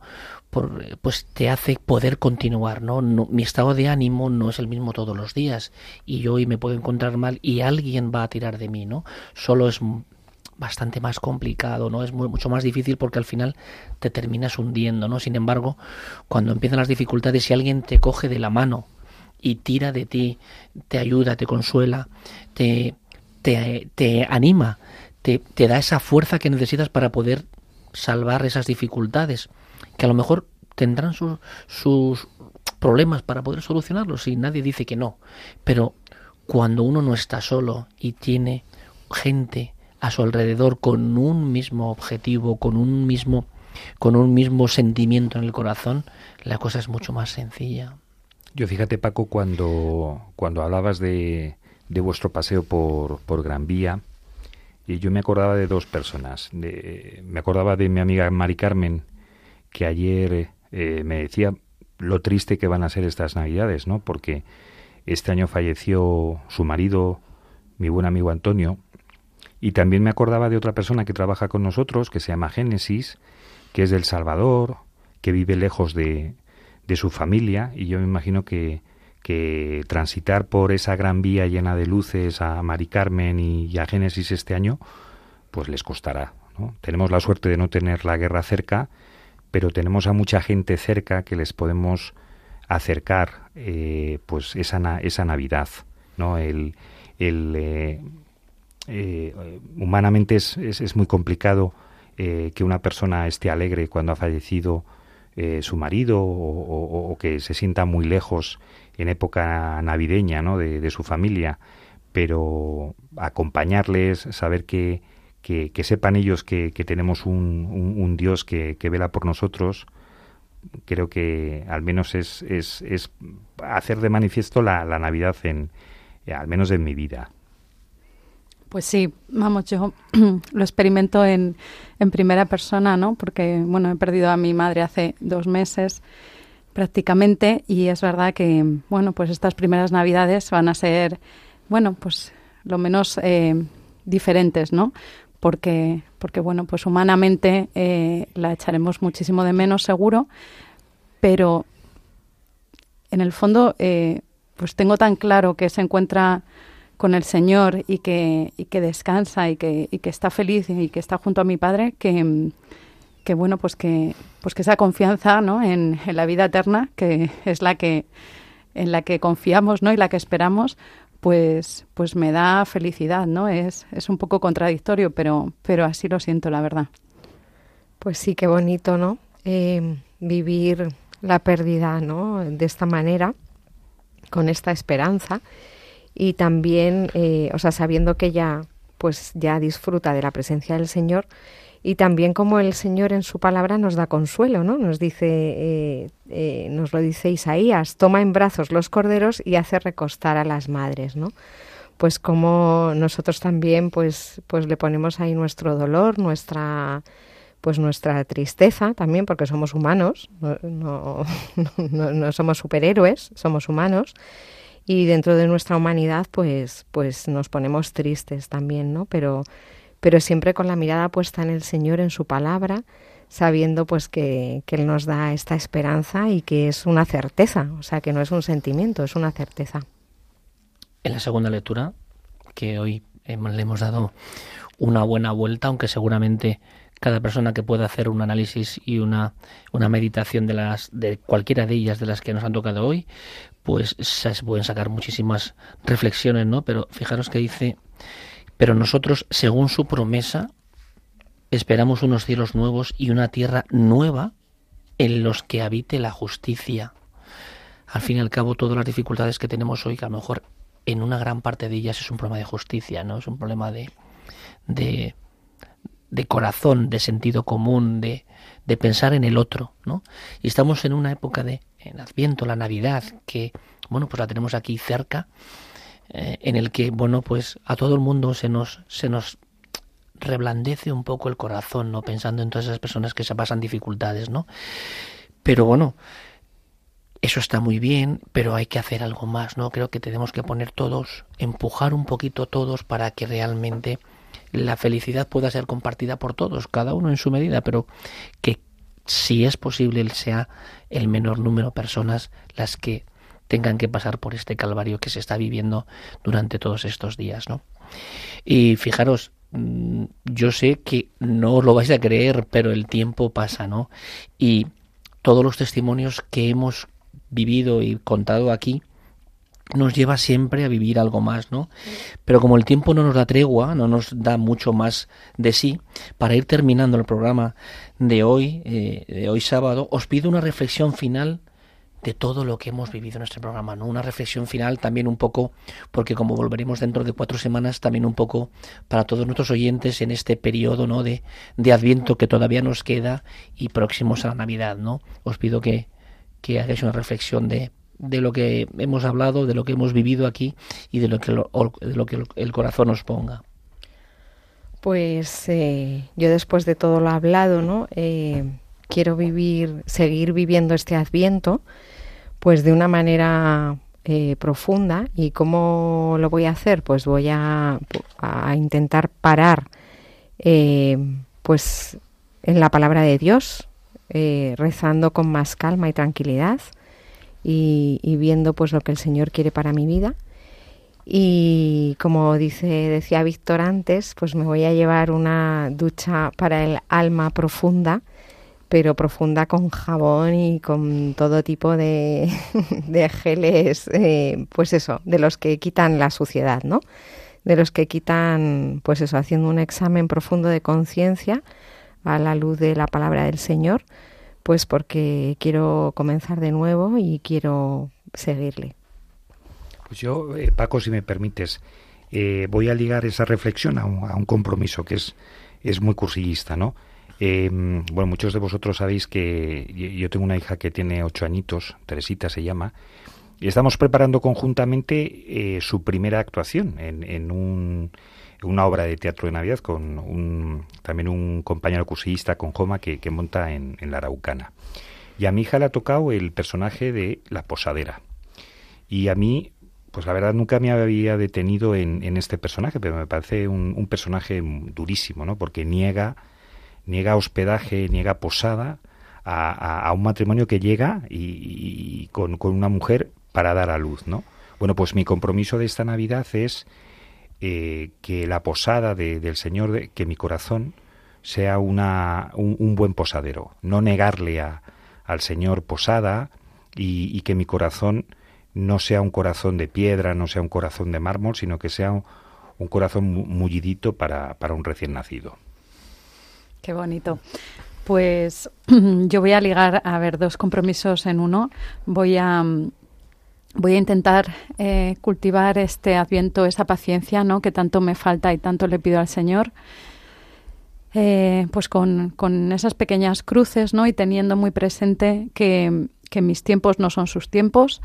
pues te hace poder continuar, ¿no? Mi estado de ánimo no es el mismo todos los días y yo hoy me puedo encontrar mal y alguien va a tirar de mí, ¿no? Solo es bastante más complicado, ¿no? Es mucho más difícil porque al final te terminas hundiendo, ¿no? Sin embargo, cuando empiezan las dificultades, si alguien te coge de la mano y tira de ti, te ayuda, te consuela, te, te, te anima, te, te da esa fuerza que necesitas para poder salvar esas dificultades, que a lo mejor tendrán sus problemas para poder solucionarlos y nadie dice que no. Pero cuando uno no está solo y tiene gente a su alrededor con un mismo objetivo, con un mismo con un mismo sentimiento en el corazón, la cosa es mucho más sencilla. Yo fíjate Paco cuando cuando hablabas de, de vuestro paseo por, por Gran Vía, y yo me acordaba de dos personas. me acordaba de mi amiga Mari Carmen, que ayer eh, me decía lo triste que van a ser estas Navidades, ¿no? Porque este año falleció su marido, mi buen amigo Antonio, y también me acordaba de otra persona que trabaja con nosotros, que se llama Génesis, que es del Salvador, que vive lejos de, de su familia, y yo me imagino que, que transitar por esa gran vía llena de luces a Mari Carmen y, a Génesis este año, pues les costará. ¿no? Tenemos la suerte de no tener la guerra cerca, pero tenemos a mucha gente cerca que les podemos acercar eh, pues esa, esa Navidad. ¿no? El, el eh, eh, humanamente es, es, muy complicado que una persona esté alegre cuando ha fallecido su marido o, o, que se sienta muy lejos en época navideña ¿no? de, su familia, pero acompañarles, saber que, que, sepan ellos que, tenemos un, un, Dios que, vela por nosotros, creo que al menos es, es, es hacer de manifiesto la, la Navidad en, al menos en mi vida. Pues sí, vamos, yo lo experimento en, en primera persona, ¿no? Porque, bueno, he perdido a mi madre hace dos meses prácticamente y es verdad que bueno pues estas primeras navidades van a ser bueno pues lo menos eh, diferentes no porque porque bueno pues humanamente eh, la echaremos muchísimo de menos seguro pero en el fondo eh, pues tengo tan claro que se encuentra con el Señor y que, y que descansa y que, y que está feliz y que está junto a mi padre que que bueno pues que pues que esa confianza ¿no? en, la vida eterna que es la que en la que confiamos ¿no? y la que esperamos pues pues me da felicidad no es, es un poco contradictorio pero pero así lo siento la verdad. Pues sí qué bonito no eh, vivir la pérdida no de esta manera con esta esperanza y también eh, o sea sabiendo que ya pues ya disfruta de la presencia del Señor y también como el Señor en su palabra nos da consuelo, ¿no? Nos dice, eh, eh, nos lo dice Isaías, toma en brazos los corderos y hace recostar a las madres, ¿no? Pues como nosotros también, pues, pues le ponemos ahí nuestro dolor, nuestra pues nuestra tristeza también, porque somos humanos, no, no, no, somos superhéroes, somos humanos, y dentro de nuestra humanidad, pues, pues nos ponemos tristes también, ¿no? Pero pero siempre con la mirada puesta en el Señor, en su palabra, sabiendo pues que, Él nos da esta esperanza y que es una certeza, o sea, que no es un sentimiento, es una certeza. En la segunda lectura, que hoy le hemos dado una buena vuelta, aunque seguramente cada persona que pueda hacer un análisis y una, una meditación de las de cualquiera de ellas de las que nos han tocado hoy, pues se pueden sacar muchísimas reflexiones, ¿no? Pero fijaros que dice pero nosotros, según su promesa, esperamos unos cielos nuevos y una tierra nueva en los que habite la justicia. Al fin y al cabo, todas las dificultades que tenemos hoy, que a lo mejor en una gran parte de ellas es un problema de justicia, ¿no? Es un problema de, de, de corazón, de sentido común, de, de pensar en el otro, ¿no? Y estamos en una época de en Adviento, la Navidad, que, bueno, pues la tenemos aquí cerca, eh, en el que, bueno, pues a todo el mundo se nos, se nos reblandece un poco el corazón, ¿no? Pensando en todas esas personas que se pasan dificultades, ¿no? Pero bueno, eso está muy bien, pero hay que hacer algo más, ¿no? Creo que tenemos que poner todos, empujar un poquito todos para que realmente la felicidad pueda ser compartida por todos, cada uno en su medida, pero que si es posible sea el menor número de personas las que tengan que pasar por este calvario que se está viviendo durante todos estos días, ¿no? Y fijaros, mm, yo sé que no lo vais a creer, pero el tiempo pasa, ¿no? Y todos los testimonios que hemos vivido y contado aquí, nos lleva siempre a vivir algo más, ¿no? Pero como el tiempo no nos da tregua, no nos da mucho más de sí, para ir terminando el programa de hoy, eh, de hoy sábado, os pido una reflexión final de todo lo que hemos vivido en este programa, ¿no? Una reflexión final también un poco, porque como volveremos dentro de cuatro semanas, también un poco para todos nuestros oyentes en este periodo, ¿no? De, de Adviento que todavía nos queda y próximos a la Navidad, ¿no? Os pido que, que hagáis una reflexión de de lo que hemos hablado, de lo que hemos vivido aquí y de lo que, de lo que el corazón nos ponga. Pues eh, yo después de todo lo hablado, ¿no? Eh, quiero vivir, seguir viviendo este Adviento, pues de una manera eh, profunda. ¿Y cómo lo voy a hacer? Pues voy a, a intentar parar, pues en la palabra de Dios, rezando con más calma y tranquilidad y, viendo pues lo que el Señor quiere para mi vida. Y como dice, decía Víctor antes, pues me voy a llevar una ducha para el alma profunda, pero profunda con jabón y con todo tipo de, de geles, eh, pues eso, de los que quitan la suciedad, ¿no? De los que quitan, pues eso, haciendo un examen profundo de conciencia a la luz de la palabra del Señor pues porque quiero comenzar de nuevo y quiero seguirle. Pues yo, eh, Paco, si me permites, eh, voy a ligar esa reflexión a un, compromiso que es, es muy cursillista, ¿no? Eh, bueno, muchos de vosotros sabéis que yo tengo una hija que tiene ocho añitos, Teresita se llama, y estamos preparando conjuntamente su primera actuación en, en un una obra de teatro de Navidad con un, también un compañero cursillista con Joma que, monta en, la Araucana. Y a mi hija le ha tocado el personaje de la posadera. Y a mí, pues la verdad nunca me había detenido en, este personaje, pero me parece un, personaje durísimo, ¿no? Porque niega, niega hospedaje, niega posada a, un matrimonio que llega y, con, con, una mujer para dar a luz, ¿no? Bueno, pues mi compromiso de esta Navidad es eh, que la posada del Señor, de, que mi corazón sea una, un, buen posadero, no negarle a, al Señor posada y, que mi corazón no sea un corazón de piedra, no sea un corazón de mármol, sino que sea un, corazón mullidito para, para un recién nacido. Qué bonito. Pues yo voy a ligar, a ver, dos compromisos en uno. Voy a, voy a intentar eh, cultivar este adviento, esa paciencia ¿no? que tanto me falta y tanto le pido al Señor. Eh, pues con, con, esas pequeñas cruces ¿no? y teniendo muy presente que, que, mis tiempos no son sus tiempos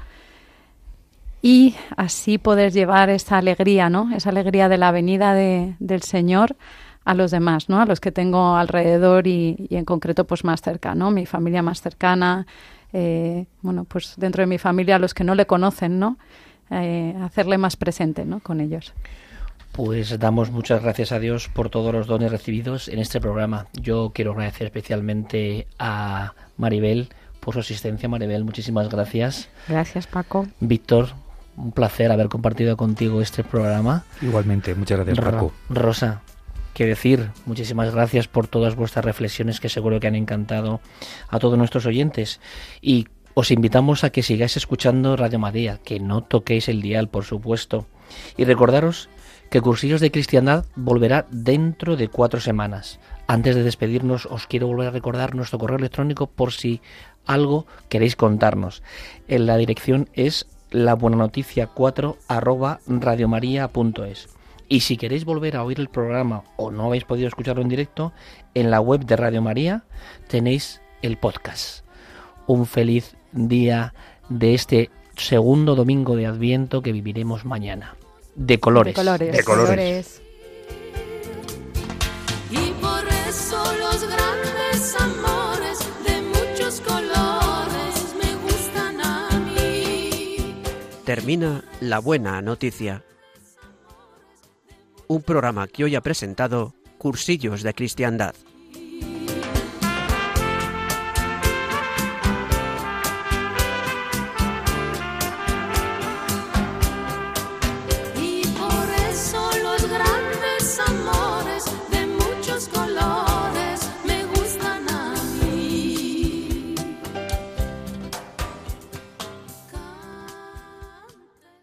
y así poder llevar esa alegría, ¿no? esa alegría de la venida de, del Señor a los demás, ¿no? a los que tengo alrededor y, y en concreto pues más cerca, ¿no? mi familia más cercana, eh, bueno, pues dentro de mi familia, a los que no le conocen, ¿no? Eh, hacerle más presente, ¿no? Con ellos. Pues damos muchas gracias a Dios por todos los dones recibidos en este programa. Yo quiero agradecer especialmente a Maribel por su asistencia. Maribel, muchísimas gracias. Gracias, Paco. Víctor, un placer haber compartido contigo este programa. Igualmente, muchas gracias, Paco. Rosa, decir. Muchísimas gracias por todas vuestras reflexiones que seguro que han encantado a todos nuestros oyentes. Y os invitamos a que sigáis escuchando Radio María, que no toquéis el dial, por supuesto. Y recordaros que Cursillos de Cristiandad volverá dentro de cuatro semanas. Antes de despedirnos, os quiero volver a recordar nuestro correo electrónico por si algo queréis contarnos. En la dirección es la buena noticia 4 arroba radiomaria.es. Y si queréis volver a oír el programa o no habéis podido escucharlo en directo, en la web de Radio María tenéis el podcast. Un feliz día de este segundo domingo de Adviento que viviremos mañana. De colores. De colores. De colores. Y por eso los grandes amores de muchos colores me gustan a mí. Termina La Buena Noticia. Un programa que hoy ha presentado Cursillos de Cristiandad.